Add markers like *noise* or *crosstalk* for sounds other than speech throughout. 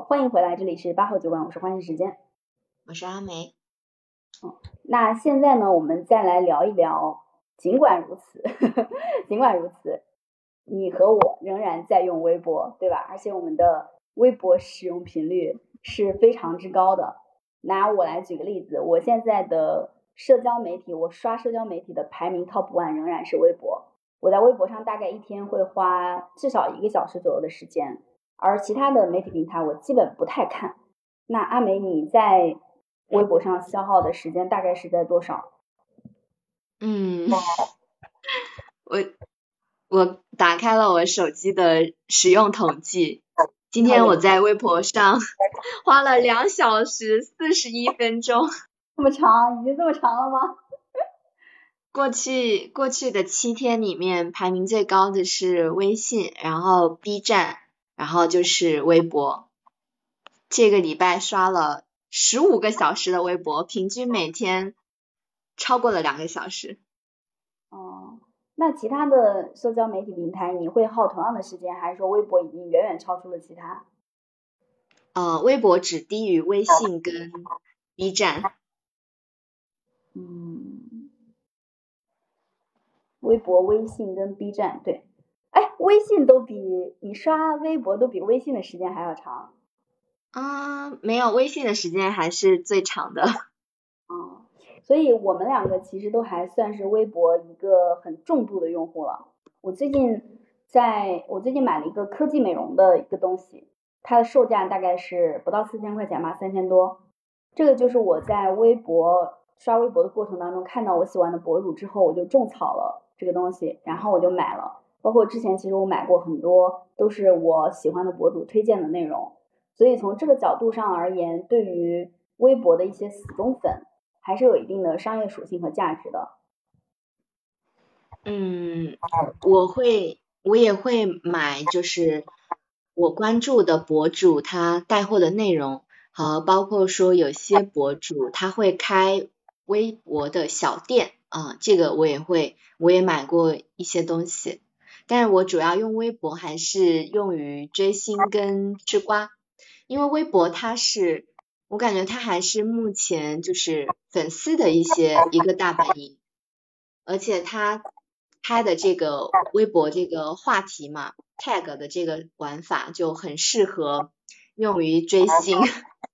欢迎回来，这里是八号酒馆，我是欢迎时间，我是阿梅。嗯，那现在呢，我们再来聊一聊。尽管如此呵呵，*laughs* 尽管如此，你和我仍然在用微博，对吧？而且我们的微博使用频率是非常之高的。拿我来举个例子，我现在的社交媒体，我刷社交媒体的排名 top one 仍然是微博。我在微博上大概一天会花至少一个小时左右的时间，而其他的媒体平台我基本不太看。那阿梅，你在微博上消耗的时间大概是在多少？嗯，我我打开了我手机的使用统计，今天我在微博上 *laughs* 花了两小时四十一分钟，*laughs* 这么长，已经这么长了吗？*laughs* 过去过去的七天里面，排名最高的是微信，然后 B 站，然后就是微博。这个礼拜刷了十五个小时的微博，平均每天。超过了两个小时。哦，那其他的社交媒体平台你会耗同样的时间，还是说微博已经远远超出了其他？呃，微博只低于微信跟 B 站。嗯，微博、微信跟 B 站，对。哎，微信都比你刷微博都比微信的时间还要长。啊，没有，微信的时间还是最长的。*laughs* 哦。所以我们两个其实都还算是微博一个很重度的用户了。我最近在我最近买了一个科技美容的一个东西，它的售价大概是不到四千块钱吧，三千多。这个就是我在微博刷微博的过程当中看到我喜欢的博主之后，我就种草了这个东西，然后我就买了。包括之前其实我买过很多都是我喜欢的博主推荐的内容，所以从这个角度上而言，对于微博的一些死忠粉。还是有一定的商业属性和价值的。嗯，我会，我也会买，就是我关注的博主他带货的内容，和包括说有些博主他会开微博的小店啊，这个我也会，我也买过一些东西。但是我主要用微博还是用于追星跟吃瓜，因为微博它是。我感觉它还是目前就是粉丝的一些一个大本营，而且他他的这个微博这个话题嘛，tag 的这个玩法就很适合用于追星，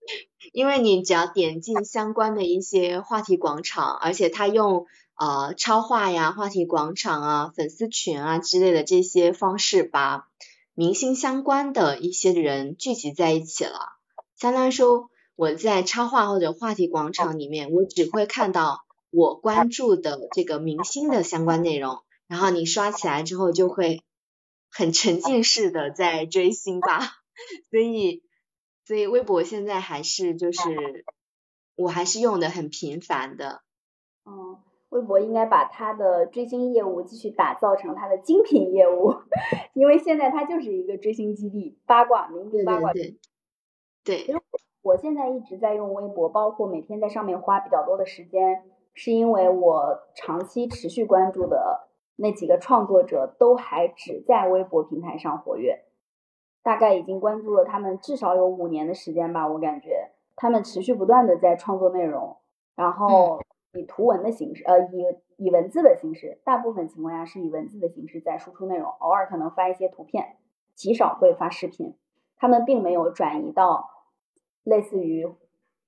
*laughs* 因为你只要点进相关的一些话题广场，而且他用呃超话呀、话题广场啊、粉丝群啊之类的这些方式，把明星相关的一些人聚集在一起了，相当于说。我在超话或者话题广场里面，我只会看到我关注的这个明星的相关内容，然后你刷起来之后就会很沉浸式的在追星吧，*laughs* 所以所以微博现在还是就是我还是用的很频繁的。嗯，微博应该把它的追星业务继续打造成它的精品业务，*laughs* 因为现在它就是一个追星基地，八卦民族八卦。对对对。我现在一直在用微博，包括每天在上面花比较多的时间，是因为我长期持续关注的那几个创作者都还只在微博平台上活跃，大概已经关注了他们至少有五年的时间吧。我感觉他们持续不断的在创作内容，然后以图文的形式，呃，以以文字的形式，大部分情况下是以文字的形式在输出内容，偶尔可能发一些图片，极少会发视频。他们并没有转移到。类似于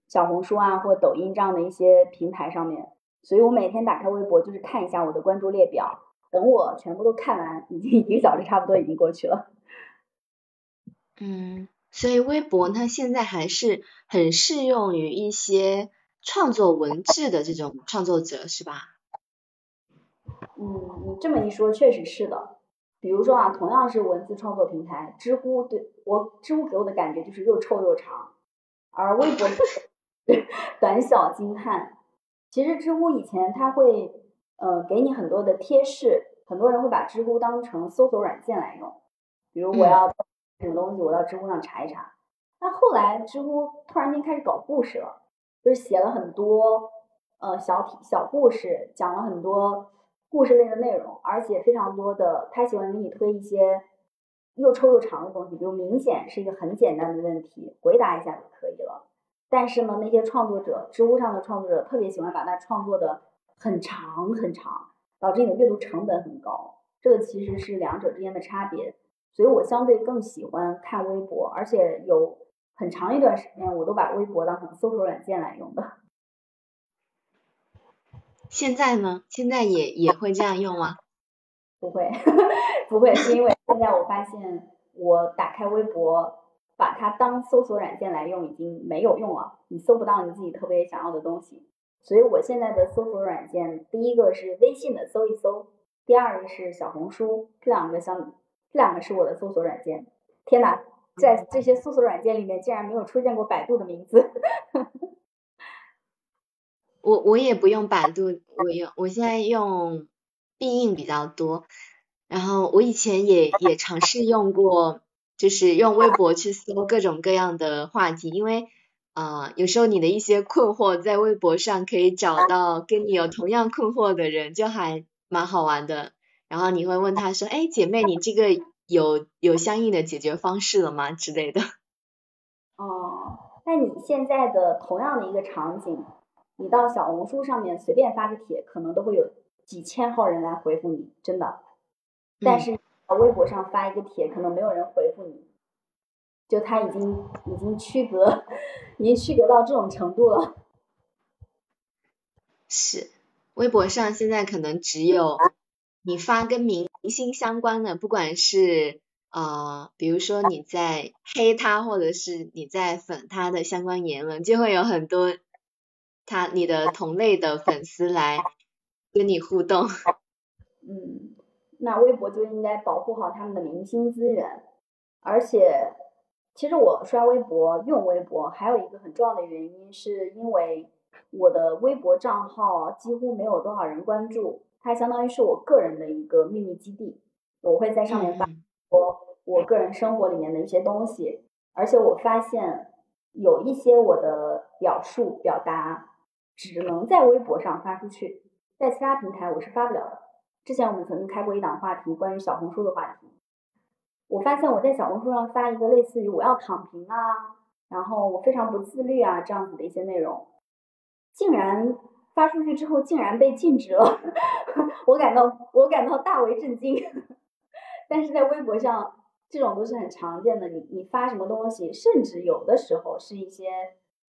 小红书啊或抖音这样的一些平台上面，所以我每天打开微博就是看一下我的关注列表，等我全部都看完，已经一个小时差不多已经过去了。嗯，所以微博它现在还是很适用于一些创作文字的这种创作者，是吧？嗯，你这么一说确实是的。比如说啊，同样是文字创作平台，知乎对我知乎给我的感觉就是又臭又长。而微博 *laughs* 短小精悍。其实知乎以前它会呃给你很多的贴士，很多人会把知乎当成搜索软件来用。比如我要什么东西，我到知乎上查一查。那后来知乎突然间开始搞故事了，就是写了很多呃小体小故事，讲了很多故事类的内容，而且非常多的，他喜欢给你推一些又臭又长的东西，比如明显是一个很简单的问题，回答一下就可以了。但是呢，那些创作者，知乎上的创作者特别喜欢把它创作的很长很长，导致你的阅读成本很高。这个其实是两者之间的差别。所以我相对更喜欢看微博，而且有很长一段时间我都把微博当成搜索软件来用的。*laughs* 现在呢？现在也也会这样用吗？不会，*laughs* 不会，是因为现在我发现我打开微博，把它当搜索软件来用已经没有用了，你搜不到你自己特别想要的东西。所以我现在的搜索软件，第一个是微信的搜一搜，第二个是小红书，这两个相，这两个是我的搜索软件。天哪，在这些搜索软件里面竟然没有出现过百度的名字。*laughs* 我我也不用百度，我用我现在用必应比较多。然后我以前也也尝试用过，就是用微博去搜各种各样的话题，因为啊有时候你的一些困惑在微博上可以找到跟你有同样困惑的人，就还蛮好玩的。然后你会问他说，哎姐妹，你这个有有相应的解决方式了吗之类的？哦，那你现在的同样的一个场景？你到小红书上面随便发个帖，可能都会有几千号人来回复你，真的。但是微博上发一个帖，可能没有人回复你，就他已经已经区隔，已经区隔到这种程度了。是，微博上现在可能只有你发跟明明星相关的，不管是呃，比如说你在黑他，或者是你在粉他的相关言论，就会有很多。他你的同类的粉丝来跟你互动，嗯，那微博就应该保护好他们的明星资源。而且，其实我刷微博、用微博还有一个很重要的原因，是因为我的微博账号几乎没有多少人关注，它相当于是我个人的一个秘密基地。我会在上面发我我个人生活里面的一些东西，而且我发现有一些我的表述表达。只能在微博上发出去，在其他平台我是发不了的。之前我们曾经开过一档话题，关于小红书的话题。我发现我在小红书上发一个类似于“我要躺平啊”，然后我非常不自律啊这样子的一些内容，竟然发出去之后竟然被禁止了，*laughs* 我感到我感到大为震惊。*laughs* 但是在微博上，这种都是很常见的。你你发什么东西，甚至有的时候是一些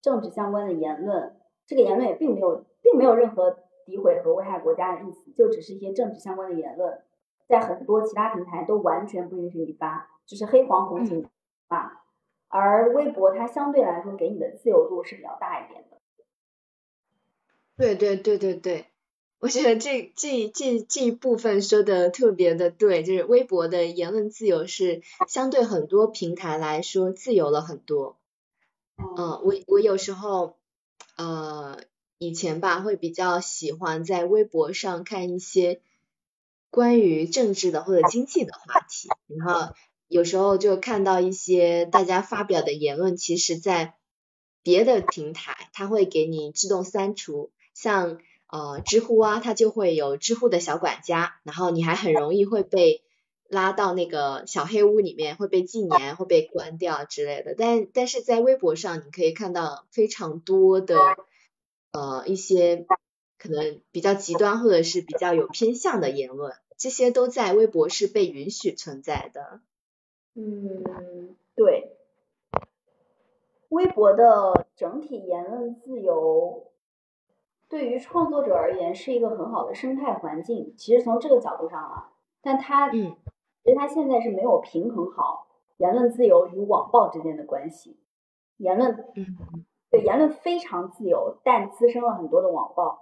政治相关的言论。这个言论也并没有，并没有任何诋毁和危害国家的意思，就只是一些政治相关的言论，在很多其他平台都完全不允许你发，就是黑黄红警啊。而微博它相对来说给你的自由度是比较大一点的。对对对对对，我觉得这这这这一部分说的特别的对，就是微博的言论自由是相对很多平台来说自由了很多。嗯，我我有时候。呃，以前吧会比较喜欢在微博上看一些关于政治的或者经济的话题，然后有时候就看到一些大家发表的言论，其实在别的平台它会给你自动删除，像呃知乎啊，它就会有知乎的小管家，然后你还很容易会被拉到那个小黑屋里面，会被禁言，会被关掉之类的。但但是在微博上，你可以看到非常多的呃一些可能比较极端或者是比较有偏向的言论，这些都在微博是被允许存在的。嗯，对。微博的整体言论自由，对于创作者而言是一个很好的生态环境。其实从这个角度上啊，但他嗯。其实他现在是没有平衡好言论自由与网暴之间的关系，言论嗯，对言论非常自由，但滋生了很多的网暴。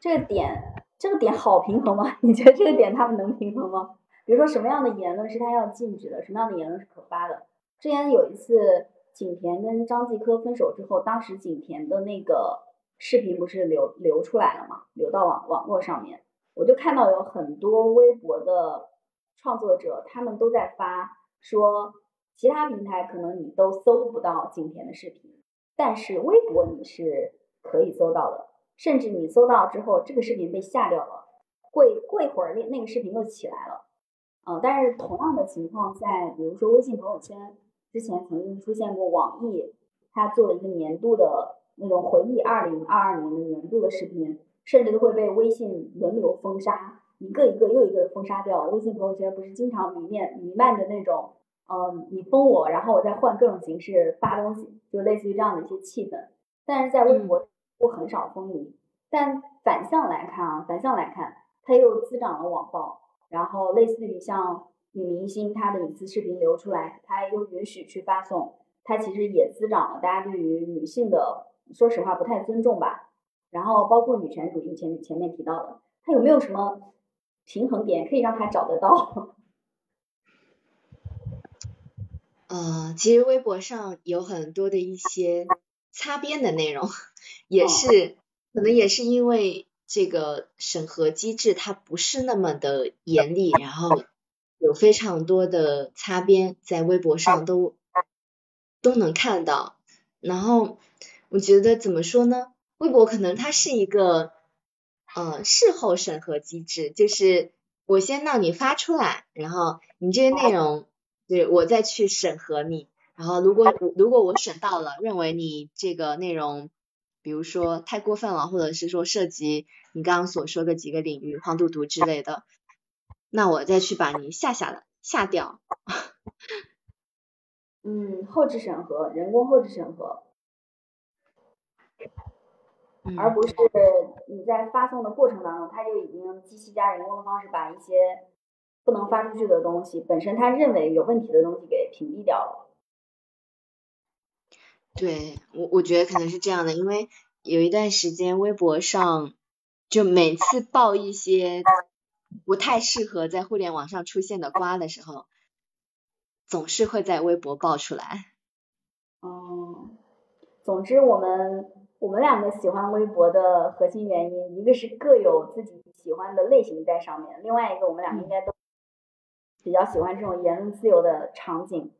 这个点，这个点好平衡吗？*laughs* 你觉得这个点他们能平衡吗？比如说什么样的言论是他要禁止的，什么样的言论是可发的？之前有一次景甜跟张继科分手之后，当时景甜的那个视频不是流流出来了嘛，流到网网络上面，我就看到有很多微博的。创作者他们都在发说，其他平台可能你都搜不到景甜的视频，但是微博你是可以搜到的，甚至你搜到之后，这个视频被下掉了，过过一会儿那那个视频又起来了，嗯，但是同样的情况在比如说微信朋友圈，之前曾经出现过网易，它做了一个年度的那种回忆二零二二年的年度的视频，甚至都会被微信轮流封杀，一个一个又一个封杀掉。微信朋友圈不是经常弥漫弥漫着那种，呃，你封我，然后我再换各种形式发东西，就类似于这样的一些气氛。但是在微博，我很少封你。但反向来看啊，反向来看，它又滋长了网暴。然后类似于像女明星她的隐私视频流出来，她又允许去发送，它其实也滋长了大家对于女性的，说实话不太尊重吧。然后包括女权主义前前面提到的，它有没有什么平衡点可以让他找得到？*laughs* 呃，其实微博上有很多的一些擦边的内容，也是可能也是因为。这个审核机制它不是那么的严厉，然后有非常多的擦边，在微博上都都能看到。然后我觉得怎么说呢？微博可能它是一个呃事后审核机制，就是我先让你发出来，然后你这些内容对我再去审核你，然后如果如果我审到了，认为你这个内容。比如说太过分了，或者是说涉及你刚刚所说的几个领域，黄赌毒之类的，那我再去把你下下来，下掉。*laughs* 嗯，后置审核，人工后置审核，而不是你在发送的过程当中，他就已经机器加人工的方式把一些不能发出去的东西，本身他认为有问题的东西给屏蔽掉了。对我，我觉得可能是这样的，因为有一段时间微博上就每次爆一些不太适合在互联网上出现的瓜的时候，总是会在微博爆出来。哦，总之我们我们两个喜欢微博的核心原因，一个是各有自己喜欢的类型在上面，另外一个我们两个应该都比较喜欢这种言论自由的场景。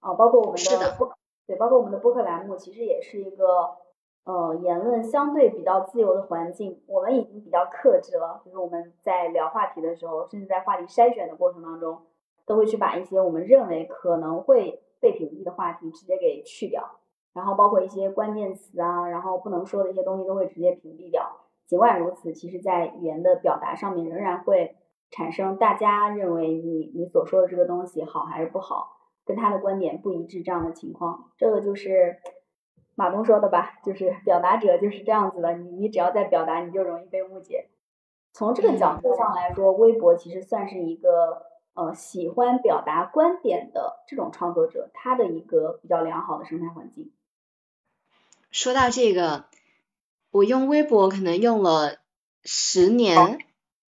啊，包括我们的。对，包括我们的播客栏目，其实也是一个呃言论相对比较自由的环境。我们已经比较克制了，就是我们在聊话题的时候，甚至在话题筛选的过程当中，都会去把一些我们认为可能会被屏蔽的话题直接给去掉。然后包括一些关键词啊，然后不能说的一些东西都会直接屏蔽掉。尽管如此，其实在语言的表达上面，仍然会产生大家认为你你所说的这个东西好还是不好。跟他的观点不一致这样的情况，这个就是马东说的吧？就是表达者就是这样子的，你你只要在表达，你就容易被误解。从这个角度上来说，微博其实算是一个呃喜欢表达观点的这种创作者，他的一个比较良好的生态环境。说到这个，我用微博可能用了十年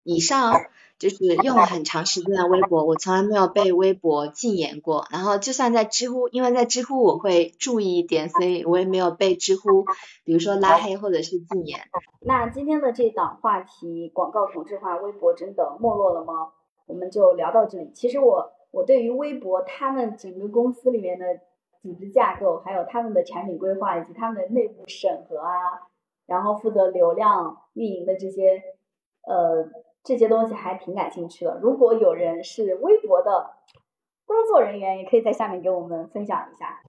以上。就是用了很长时间的微博，我从来没有被微博禁言过。然后就算在知乎，因为在知乎我会注意一点，所以我也没有被知乎，比如说拉黑或者是禁言。那今天的这档话题，广告同质化，微博真的没落了吗？我们就聊到这里。其实我我对于微博他们整个公司里面的组织架构，还有他们的产品规划以及他们的内部审核啊，然后负责流量运营的这些呃。这些东西还挺感兴趣的。如果有人是微博的工作人员，也可以在下面给我们分享一下。